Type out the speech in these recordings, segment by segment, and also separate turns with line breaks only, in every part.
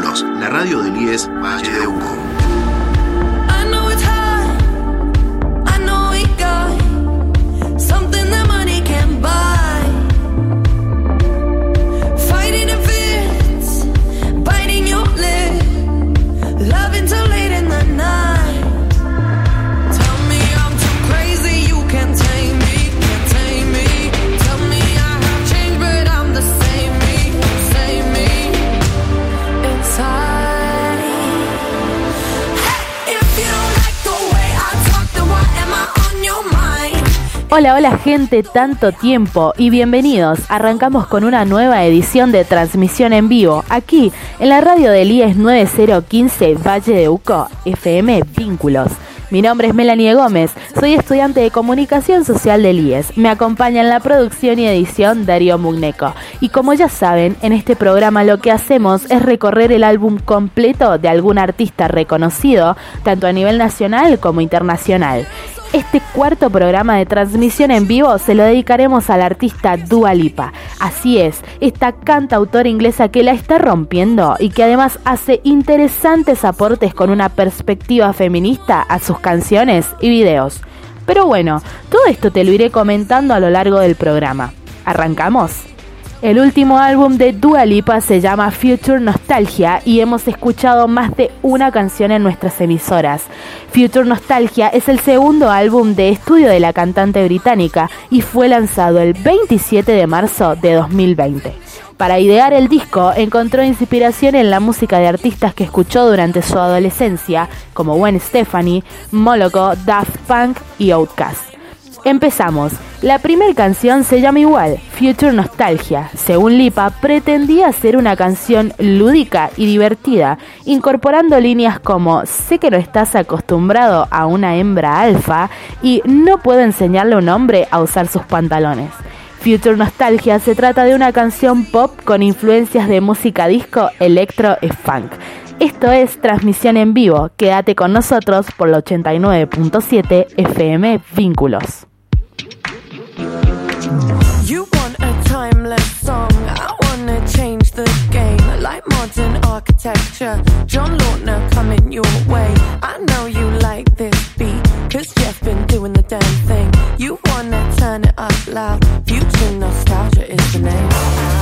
La radio del IES Valle de Uco.
Hola, hola gente, tanto tiempo y bienvenidos. Arrancamos con una nueva edición de transmisión en vivo, aquí en la radio del IES 9015 Valle de Uco, FM Vínculos. Mi nombre es Melanie Gómez, soy estudiante de Comunicación Social del IES. Me acompaña en la producción y edición Darío Mugneco. Y como ya saben, en este programa lo que hacemos es recorrer el álbum completo de algún artista reconocido, tanto a nivel nacional como internacional. Este cuarto programa de transmisión en vivo se lo dedicaremos al artista Dua Lipa. Así es, esta cantautora inglesa que la está rompiendo y que además hace interesantes aportes con una perspectiva feminista a sus canciones y videos. Pero bueno, todo esto te lo iré comentando a lo largo del programa. ¿Arrancamos? El último álbum de Dua Lipa se llama Future Nostalgia y hemos escuchado más de una canción en nuestras emisoras. Future Nostalgia es el segundo álbum de estudio de la cantante británica y fue lanzado el 27 de marzo de 2020. Para idear el disco encontró inspiración en la música de artistas que escuchó durante su adolescencia, como Gwen Stefani, Moloko, Daft Punk y Outkast. Empezamos. La primera canción se llama igual, Future Nostalgia. Según Lipa, pretendía ser una canción lúdica y divertida, incorporando líneas como sé que no estás acostumbrado a una hembra alfa y no puedo enseñarle a un hombre a usar sus pantalones. Future Nostalgia se trata de una canción pop con influencias de música disco, electro y funk. Esto es transmisión en vivo. Quédate con nosotros por la 89.7 FM Vínculos.
Timeless song, I wanna change the game. Like modern architecture, John Lautner coming your way. I know you like this beat, cause Jeff been doing the damn thing. You wanna turn it up loud, future nostalgia is the name.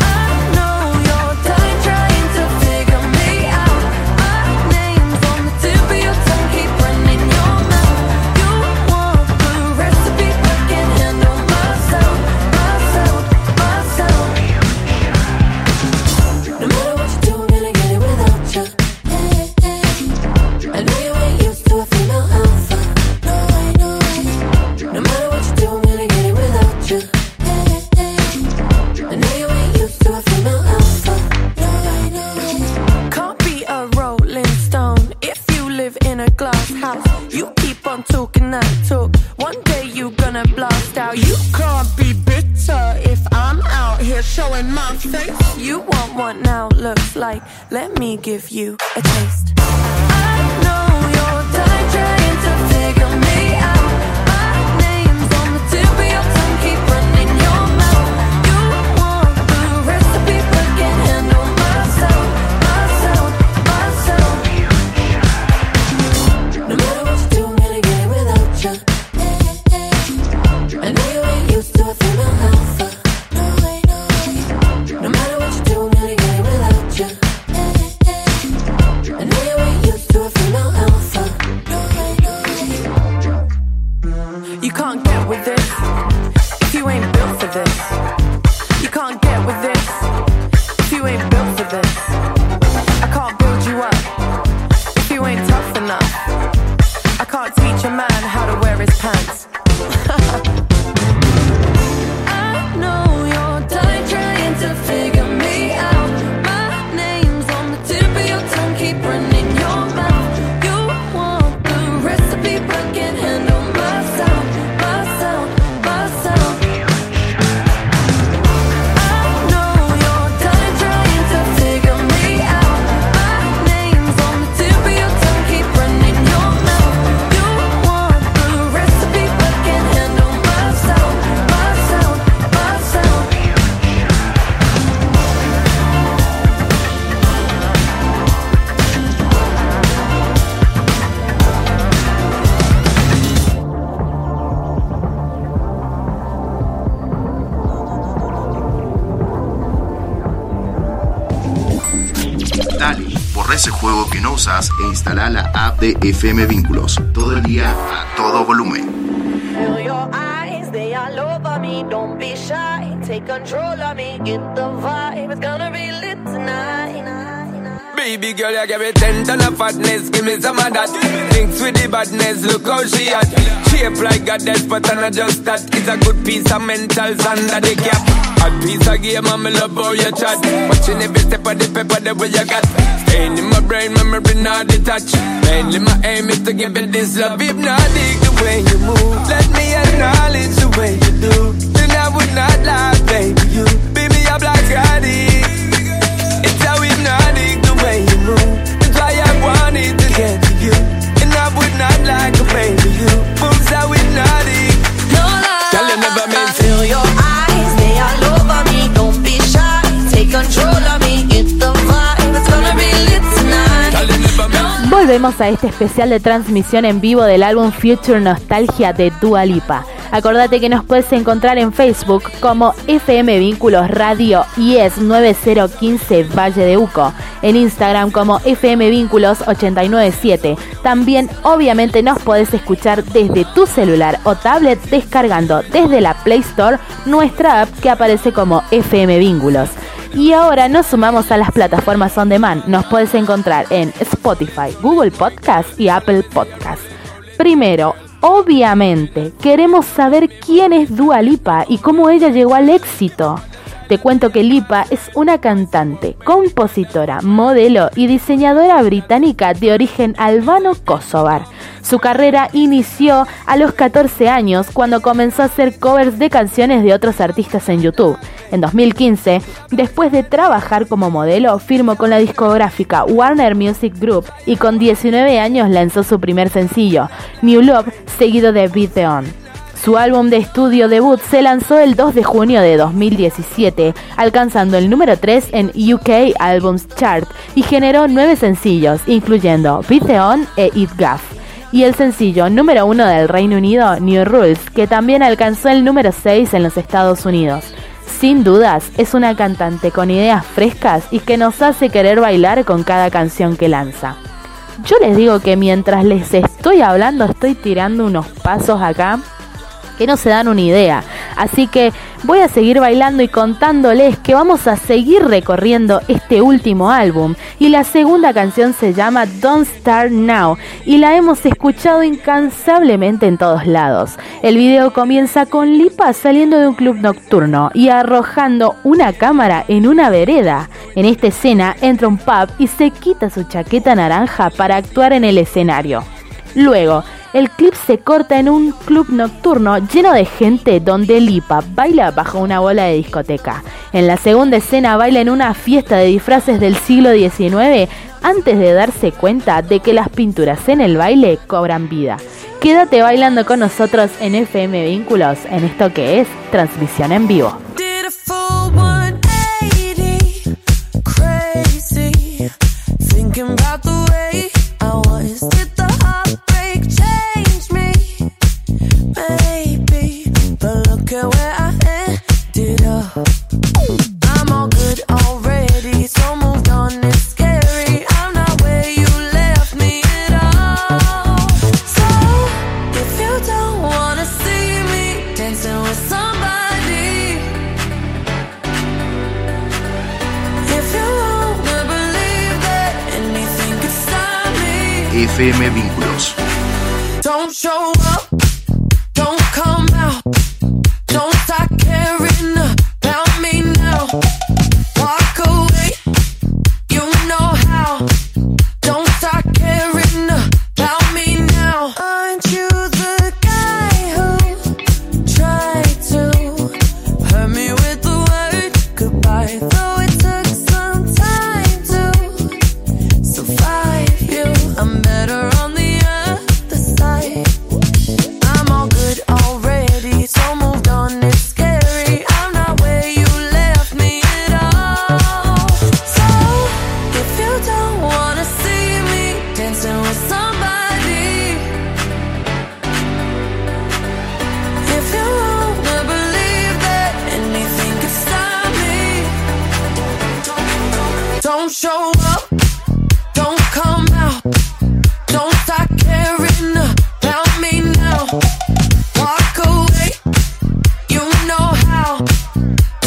De FM Vínculos. Todo el día a todo volumen.
Feel your eyes, they all over me. Don't be shy, take control of me. Get the vibe, it's gonna be lit tonight.
Baby girl, you give me ten ton of fatness, give me some of that. Thinks with the badness, look how she at. Shape like goddess, but I'm not just that. It's a good piece of mentals under the cap. A piece of game, I'm love how you chat. Watching every step of the paper, the way you got. Staying in my brain, memory not detached. Mainly my aim is to give it this love. If not, dig the way you move. Let me acknowledge the way you do. Then I would not lie, baby. You
Volvemos a este especial de transmisión en vivo del álbum Future Nostalgia de Dua Lipa. Acordate que nos puedes encontrar en Facebook como FM Vínculos Radio y es 9015 Valle de Uco. En Instagram como FM Vínculos 897. También obviamente nos podés escuchar desde tu celular o tablet descargando desde la Play Store nuestra app que aparece como FM Vínculos. Y ahora nos sumamos a las plataformas on demand. Nos puedes encontrar en Spotify, Google Podcast y Apple Podcast. Primero, obviamente, queremos saber quién es Dua Lipa y cómo ella llegó al éxito. Te cuento que Lipa es una cantante, compositora, modelo y diseñadora británica de origen albano-kosovar. Su carrera inició a los 14 años cuando comenzó a hacer covers de canciones de otros artistas en YouTube. En 2015, después de trabajar como modelo, firmó con la discográfica Warner Music Group y con 19 años lanzó su primer sencillo, New Love, seguido de Beat the On. Su álbum de estudio debut se lanzó el 2 de junio de 2017, alcanzando el número 3 en UK Albums Chart y generó 9 sencillos, incluyendo Beat the On e It Gaff y el sencillo número uno del Reino Unido, New Rules, que también alcanzó el número 6 en los Estados Unidos. Sin dudas, es una cantante con ideas frescas y que nos hace querer bailar con cada canción que lanza. Yo les digo que mientras les estoy hablando estoy tirando unos pasos acá que no se dan una idea. Así que voy a seguir bailando y contándoles que vamos a seguir recorriendo este último álbum. Y la segunda canción se llama Don't Start Now y la hemos escuchado incansablemente en todos lados. El video comienza con Lipa saliendo de un club nocturno y arrojando una cámara en una vereda. En esta escena entra un pub y se quita su chaqueta naranja para actuar en el escenario. Luego, el clip se corta en un club nocturno lleno de gente donde Lipa baila bajo una bola de discoteca. En la segunda escena baila en una fiesta de disfraces del siglo XIX antes de darse cuenta de que las pinturas en el baile cobran vida. Quédate bailando con nosotros en FM Vínculos en esto que es transmisión en vivo.
Did a full 180, crazy. Thinking about the Bye.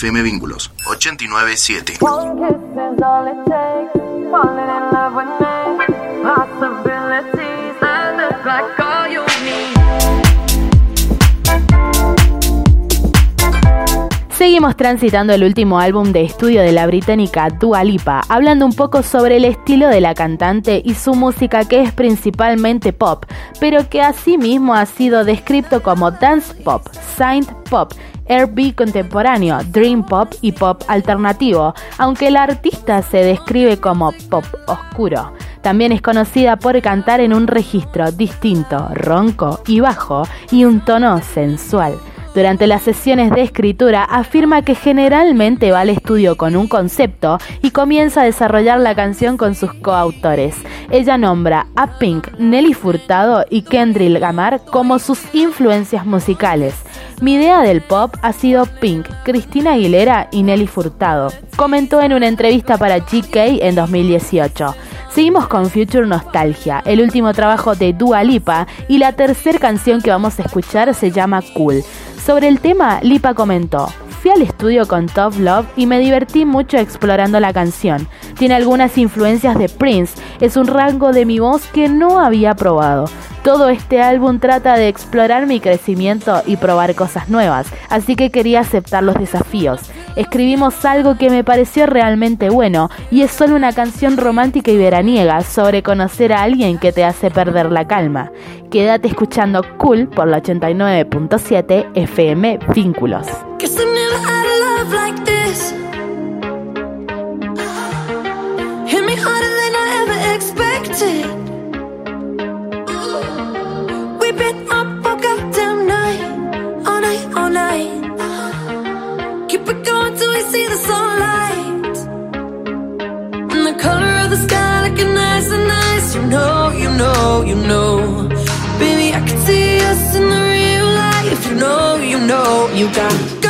FM Vínculos 897.
Seguimos transitando el último álbum de estudio de la británica Dua Lipa, hablando un poco sobre el estilo de la cantante y su música que es principalmente pop, pero que asimismo ha sido descrito como dance pop, synth pop, R&B contemporáneo, dream pop y pop alternativo, aunque la artista se describe como pop oscuro. También es conocida por cantar en un registro distinto, ronco y bajo, y un tono sensual. Durante las sesiones de escritura afirma que generalmente va al estudio con un concepto y comienza a desarrollar la canción con sus coautores. Ella nombra a Pink, Nelly Furtado y Kendrick Lamar como sus influencias musicales. Mi idea del pop ha sido Pink, Cristina Aguilera y Nelly Furtado, comentó en una entrevista para GK en 2018. Seguimos con Future Nostalgia, el último trabajo de Dua Lipa y la tercera canción que vamos a escuchar se llama Cool. Sobre el tema, Lipa comentó, fui al estudio con Top Love y me divertí mucho explorando la canción. Tiene algunas influencias de Prince, es un rango de mi voz que no había probado. Todo este álbum trata de explorar mi crecimiento y probar cosas nuevas, así que quería aceptar los desafíos. Escribimos algo que me pareció realmente bueno y es solo una canción romántica y veraniega sobre conocer a alguien que te hace perder la calma. Quédate escuchando Cool por la 89.7 FM Vínculos.
See the sunlight. And the color of the sky looking nice and nice. You know, you know, you know. Baby, I can see us in the real life. You know, you know, you got,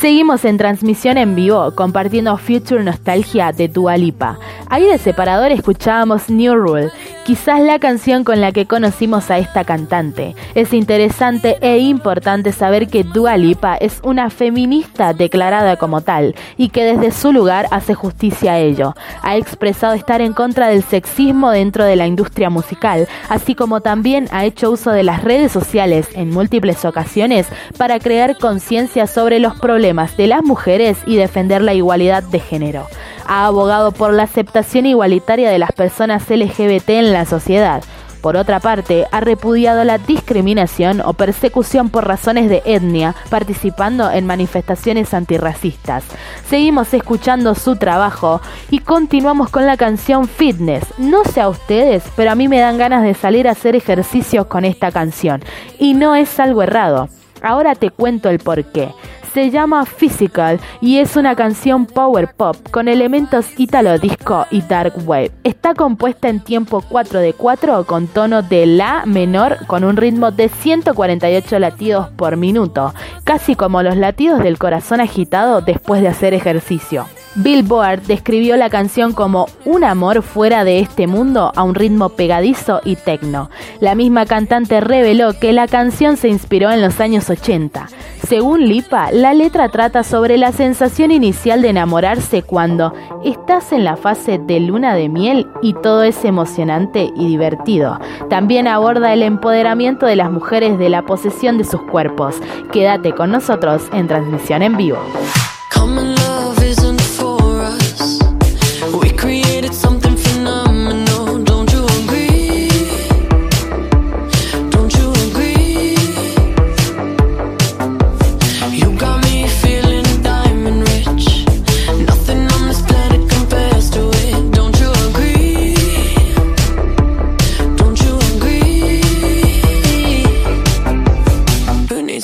Seguimos en transmisión en vivo compartiendo Future Nostalgia de Dua Lipa. Ahí de separador escuchábamos New Rule, quizás la canción con la que conocimos a esta cantante. Es interesante e importante saber que Dua Lipa es una feminista declarada como tal y que desde su lugar hace justicia a ello. Ha expresado estar en contra del sexismo dentro de la industria musical, así como también ha hecho uso de las redes sociales en múltiples ocasiones para crear conciencia sobre los problemas de las mujeres y defender la igualdad de género. Ha abogado por la aceptación igualitaria de las personas LGBT en la sociedad. Por otra parte, ha repudiado la discriminación o persecución por razones de etnia, participando en manifestaciones antirracistas. Seguimos escuchando su trabajo y continuamos con la canción Fitness. No sé a ustedes, pero a mí me dan ganas de salir a hacer ejercicios con esta canción. Y no es algo errado. Ahora te cuento el porqué. Se llama Physical y es una canción power pop con elementos italo disco y dark wave. Está compuesta en tiempo 4 de 4 con tono de la menor con un ritmo de 148 latidos por minuto, casi como los latidos del corazón agitado después de hacer ejercicio. Billboard describió la canción como un amor fuera de este mundo a un ritmo pegadizo y tecno. La misma cantante reveló que la canción se inspiró en los años 80. Según Lipa, la letra trata sobre la sensación inicial de enamorarse cuando estás en la fase de luna de miel y todo es emocionante y divertido. También aborda el empoderamiento de las mujeres de la posesión de sus cuerpos. Quédate con nosotros en transmisión en vivo.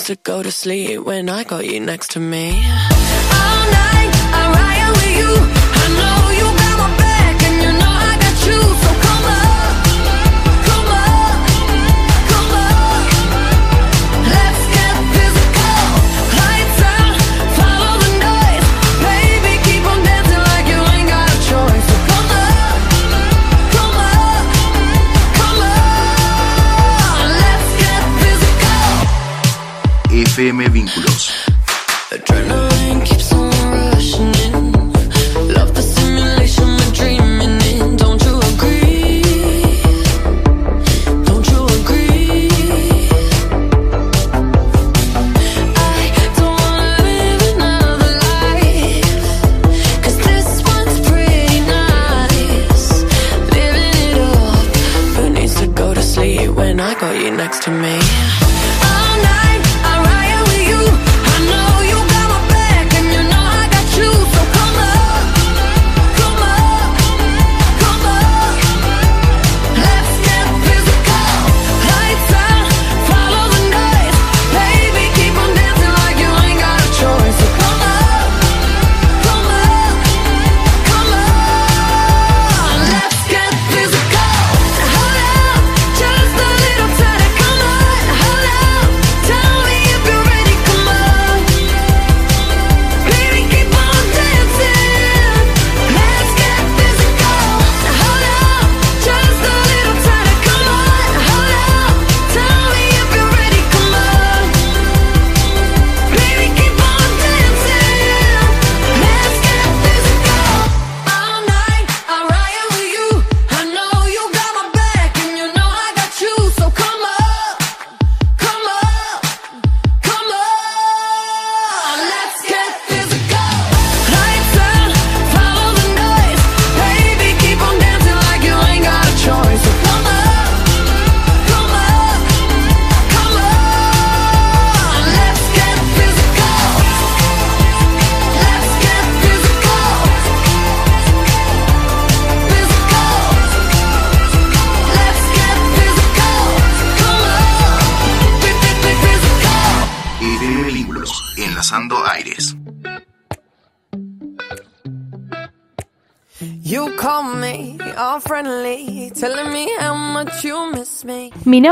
To go to sleep when I got you next to me? All night I ride with you.
FM Vínculos.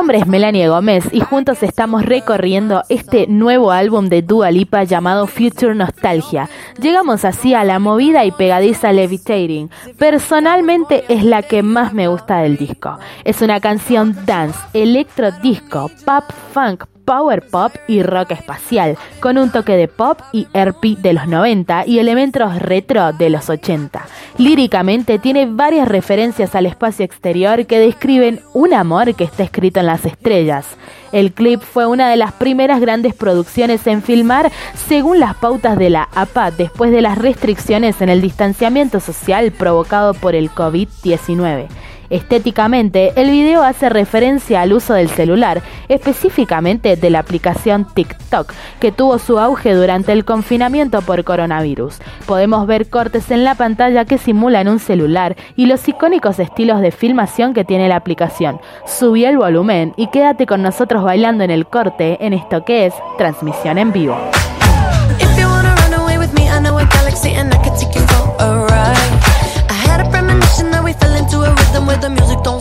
nombre es Melania Gómez y juntos estamos recorriendo este nuevo álbum de Dua Lipa llamado Future Nostalgia. Llegamos así a la movida y pegadiza Levitating. Personalmente es la que más me gusta del disco. Es una canción dance, electro disco, pop funk, power pop y rock espacial, con un toque de pop y RP de los 90 y elementos retro de los 80. Líricamente tiene varias referencias al espacio exterior que describen un amor que está escrito en las estrellas. El clip fue una de las primeras grandes producciones en filmar según las pautas de la APA después de las restricciones en el distanciamiento social provocado por el COVID-19. Estéticamente, el video hace referencia al uso del celular, específicamente de la aplicación TikTok, que tuvo su auge durante el confinamiento por coronavirus. Podemos ver cortes en la pantalla que simulan un celular y los icónicos estilos de filmación que tiene la aplicación. Subí el volumen y quédate con nosotros bailando en el corte en esto que es transmisión en vivo.
with the music, don't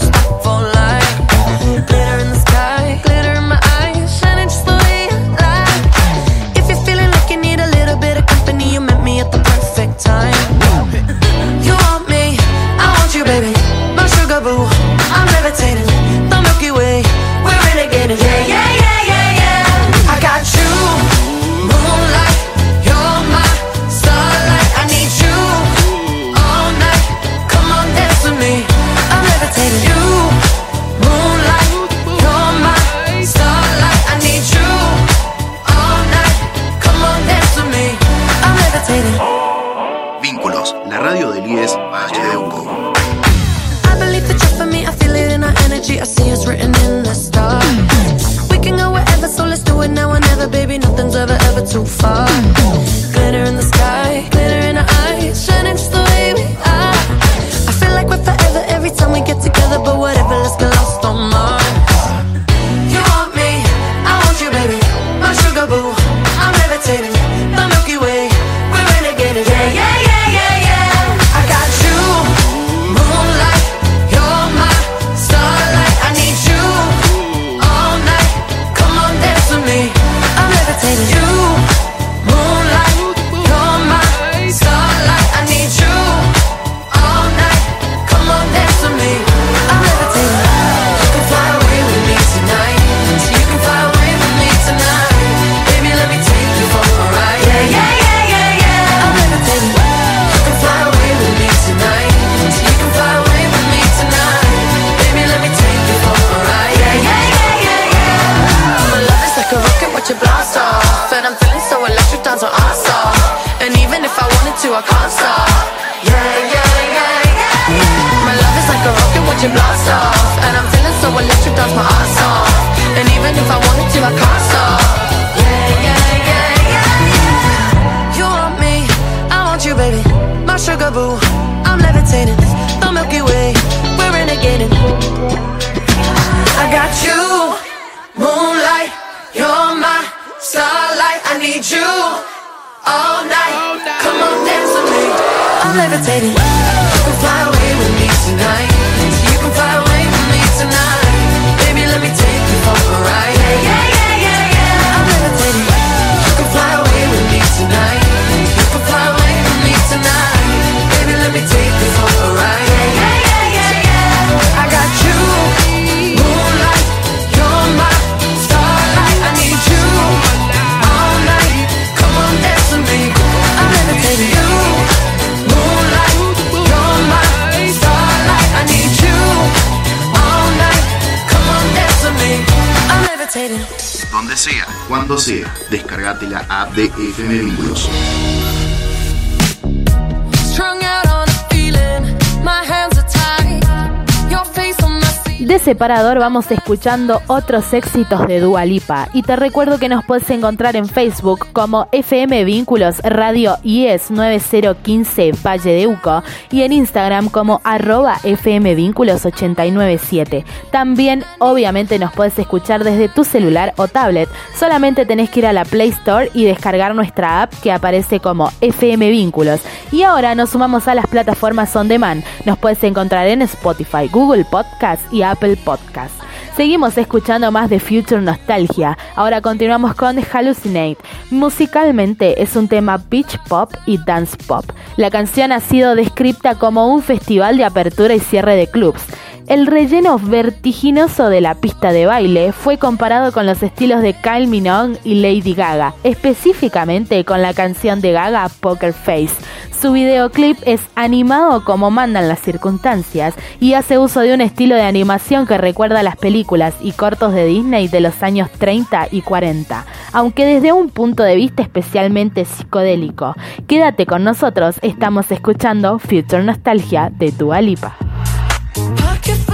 need you all night. Come on, dance with me. I'm levitating. I can fly away.
Donde sea, cuando sea, descargate la app de FM Vínculos.
De Separador vamos escuchando otros éxitos de Dualipa. Y te recuerdo que nos puedes encontrar en Facebook como FM Vínculos Radio IES 9015 Valle de Uco y en Instagram como arroba FM Vínculos 897. También, obviamente, nos puedes escuchar desde tu celular o tablet. Solamente tenés que ir a la Play Store y descargar nuestra app que aparece como FM Vínculos. Y ahora nos sumamos a las plataformas on demand. Nos puedes encontrar en Spotify, Google Podcast y Apple Apple Podcast. Seguimos escuchando más de Future Nostalgia. Ahora continuamos con Hallucinate. Musicalmente es un tema beach pop y dance pop. La canción ha sido descrita como un festival de apertura y cierre de clubs. El relleno vertiginoso de la pista de baile fue comparado con los estilos de Kyle Minogue y Lady Gaga, específicamente con la canción de Gaga Poker Face. Su videoclip es animado como mandan las circunstancias y hace uso de un estilo de animación que recuerda las películas y cortos de Disney de los años 30 y 40, aunque desde un punto de vista especialmente psicodélico. Quédate con nosotros, estamos escuchando Future Nostalgia de Dua Lipa.
Pocket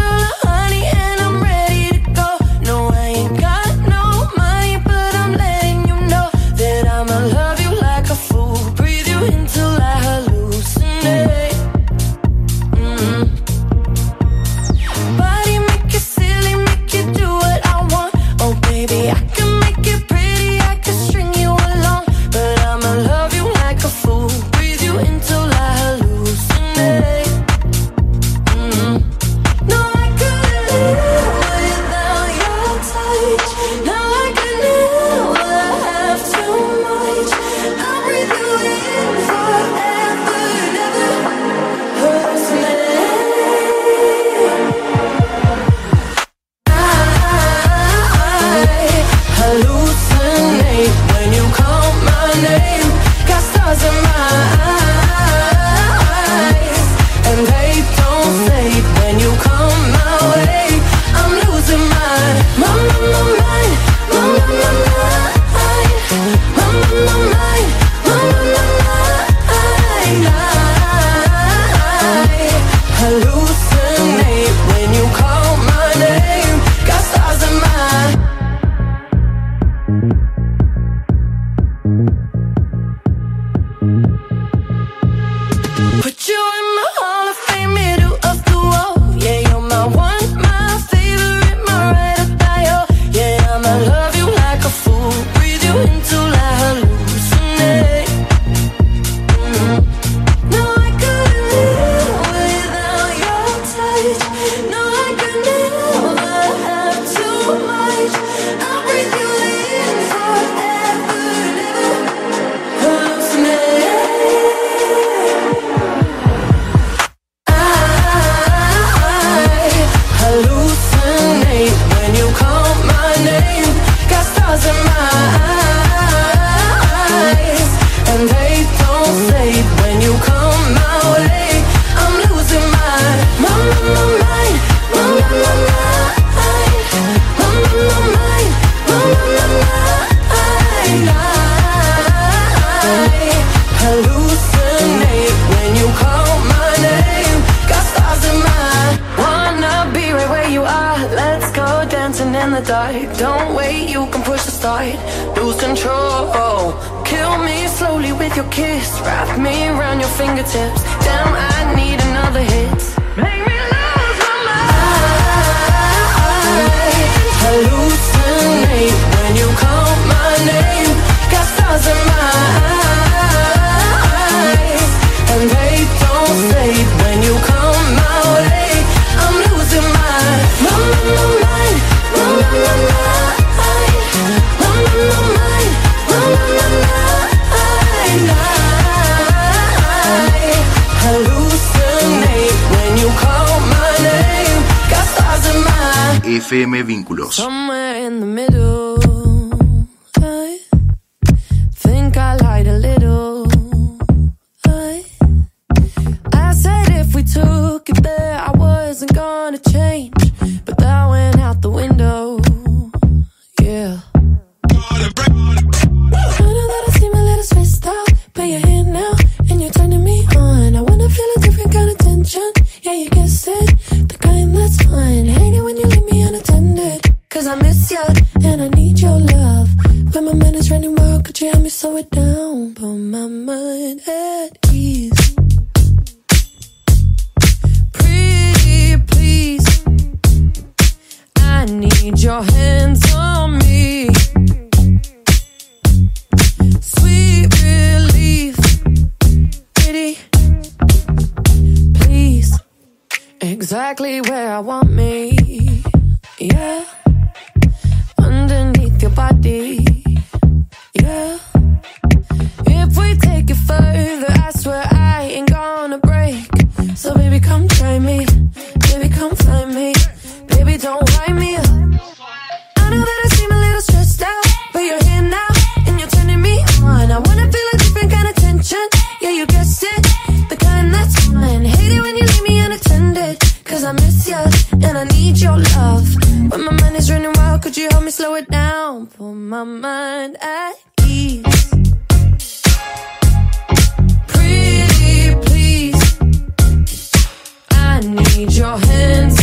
Right.
FM Vínculos.
My mind at ease. Pretty please, I need your hands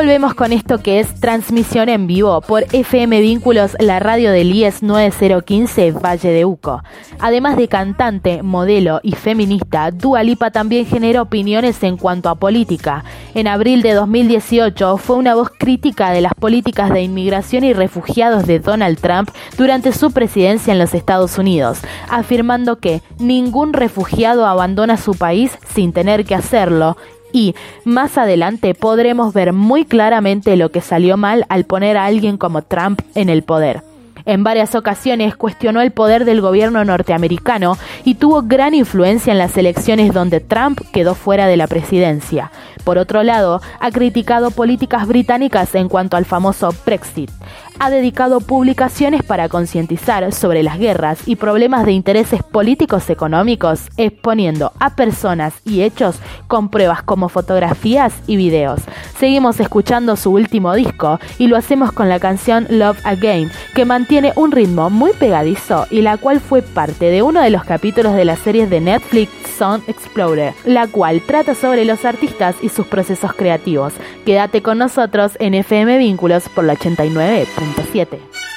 Volvemos con esto que es transmisión en vivo por FM Vínculos, la radio del IES 9015 Valle de Uco. Además de cantante, modelo y feminista, Dua Lipa también genera opiniones en cuanto a política. En abril de 2018 fue una voz crítica de las políticas de inmigración y refugiados de Donald Trump durante su presidencia en los Estados Unidos, afirmando que ningún refugiado abandona su país sin tener que hacerlo y más adelante podremos ver muy claramente lo que salió mal al poner a alguien como Trump en el poder. En varias ocasiones cuestionó el poder del gobierno norteamericano y tuvo gran influencia en las elecciones donde Trump quedó fuera de la presidencia. Por otro lado, ha criticado políticas británicas en cuanto al famoso Brexit ha dedicado publicaciones para concientizar sobre las guerras y problemas de intereses políticos económicos, exponiendo a personas y hechos con pruebas como fotografías y videos. Seguimos escuchando su último disco y lo hacemos con la canción Love Again, que mantiene un ritmo muy pegadizo y la cual fue parte de uno de los capítulos de la serie de Netflix Sound Explorer, la cual trata sobre los artistas y sus procesos creativos. Quédate con nosotros en FM Vínculos por la
89. 107.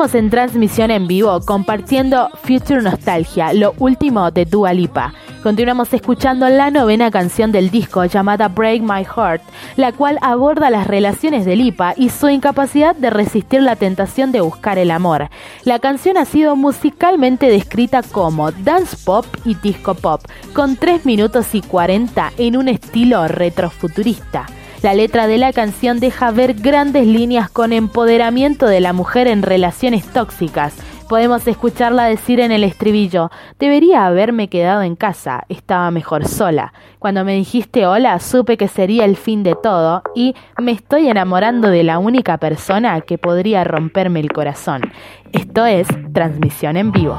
Seguimos en transmisión en vivo compartiendo Future Nostalgia, lo último de Dua Lipa. Continuamos escuchando la novena canción del disco llamada Break My Heart, la cual aborda las relaciones de Lipa y su incapacidad de resistir la tentación de buscar el amor. La canción ha sido musicalmente descrita como dance pop y disco pop, con 3 minutos y 40 en un estilo retrofuturista. La letra de la canción deja ver grandes líneas con empoderamiento de la mujer en relaciones tóxicas. Podemos escucharla decir en el estribillo, debería haberme quedado en casa, estaba mejor sola. Cuando me dijiste hola, supe que sería el fin de todo y me estoy enamorando de la única persona que podría romperme el corazón. Esto es transmisión en vivo.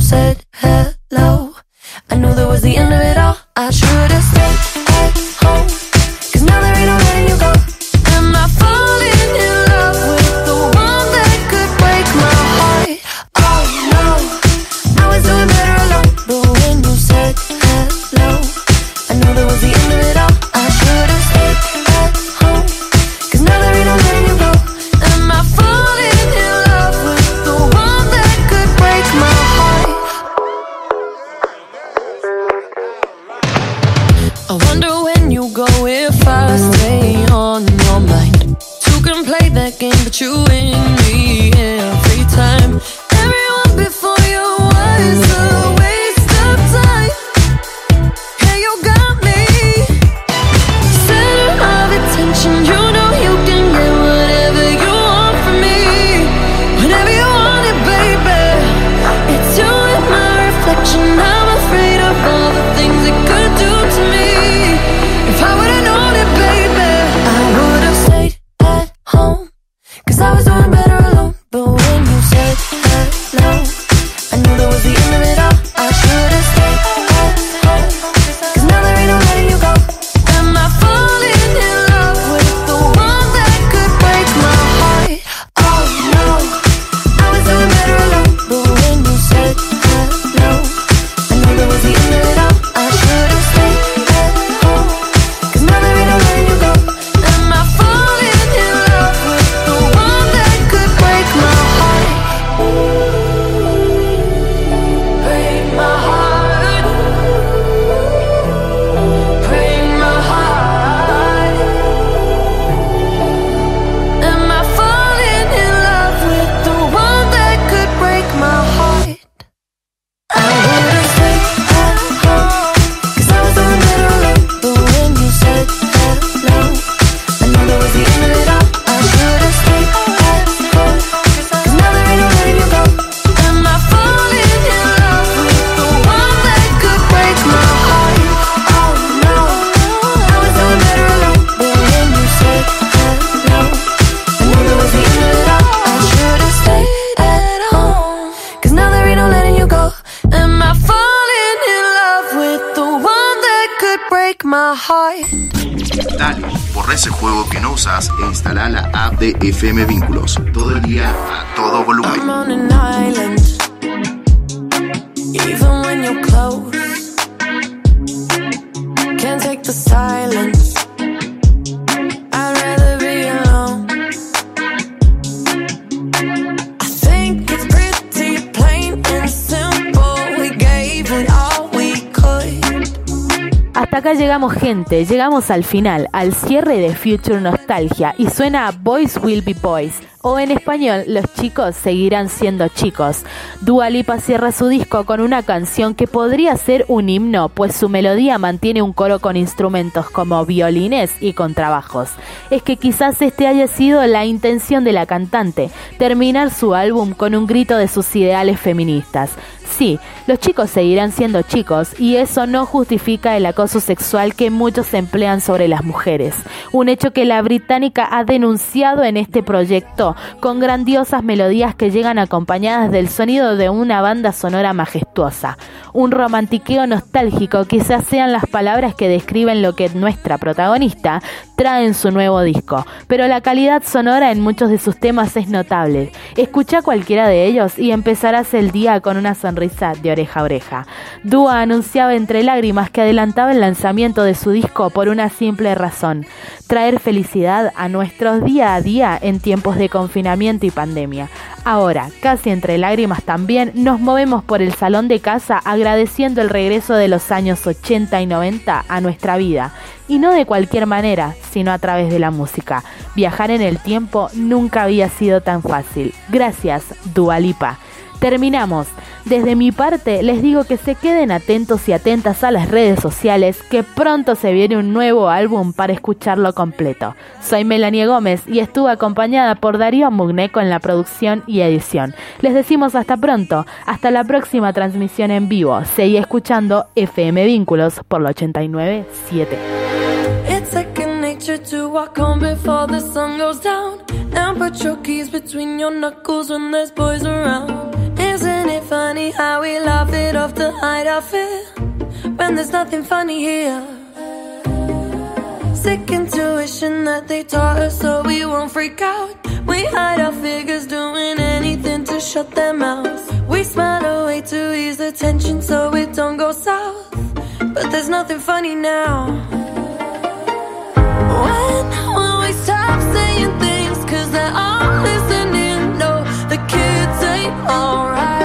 said hello, I knew that was the end of it
llegamos al final, al cierre de Future Nostalgia y suena Boys Will Be Boys. O en español, los chicos seguirán siendo chicos. Dua Lipa cierra su disco con una canción que podría ser un himno, pues su melodía mantiene un coro con instrumentos como violines y contrabajos. Es que quizás este haya sido la intención de la cantante, terminar su álbum con un grito de sus ideales feministas. Sí, los chicos seguirán siendo chicos y eso no justifica el acoso sexual que muchos emplean sobre las mujeres. Un hecho que la británica ha denunciado en este proyecto con grandiosas melodías que llegan acompañadas del sonido de una banda sonora majestuosa. Un romantiqueo nostálgico quizás sean las palabras que describen lo que nuestra protagonista trae en su nuevo disco, pero la calidad sonora en muchos de sus temas es notable. Escucha cualquiera de ellos y empezarás el día con una sonrisa de oreja a oreja. Dua anunciaba entre lágrimas que adelantaba el lanzamiento de su disco por una simple razón, traer felicidad a nuestros día a día en tiempos de confinamiento y pandemia. Ahora, casi entre lágrimas también, nos movemos por el salón de casa agradeciendo el regreso de los años 80 y 90 a nuestra vida. Y no de cualquier manera, sino a través de la música. Viajar en el tiempo nunca había sido tan fácil. Gracias, Dualipa. Terminamos. Desde mi parte les digo que se queden atentos y atentas a las redes sociales, que pronto se viene un nuevo álbum para escucharlo completo. Soy Melanie Gómez y estuve acompañada por Darío Mugneco en la producción y edición. Les decimos hasta pronto, hasta la próxima transmisión en vivo. Seguí escuchando FM Vínculos por la 89.7.
It's second nature to walk home before the sun goes down. And put your keys between your knuckles when there's boys around. Isn't it funny how we laugh it off to hide our fear? When there's nothing funny here. Sick intuition that they taught us so we won't freak out. We hide our figures doing anything to shut their mouths. We smile away to ease the tension so it don't go south. But there's nothing funny now. When will we stop saying things? Cause they're all listening. No, the kids ain't alright.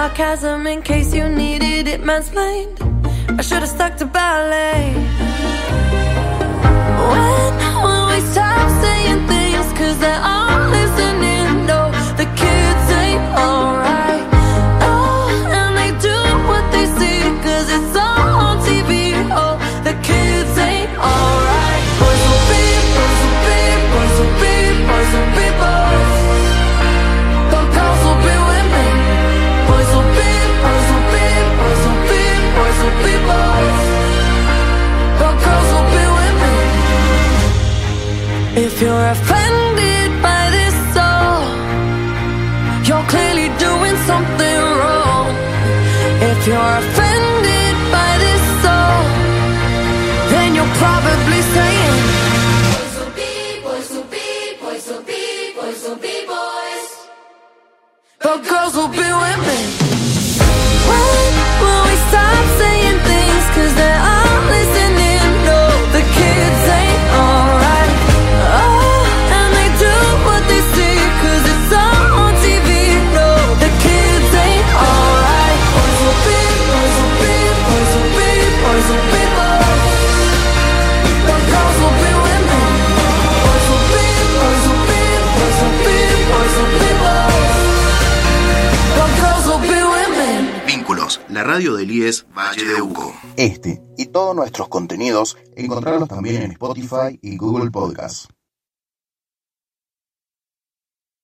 Sarcasm in case you needed it mansplained. I should have stuck to ballet. When will we stop saying things? Cause they're all listening.
Y Google Podcasts.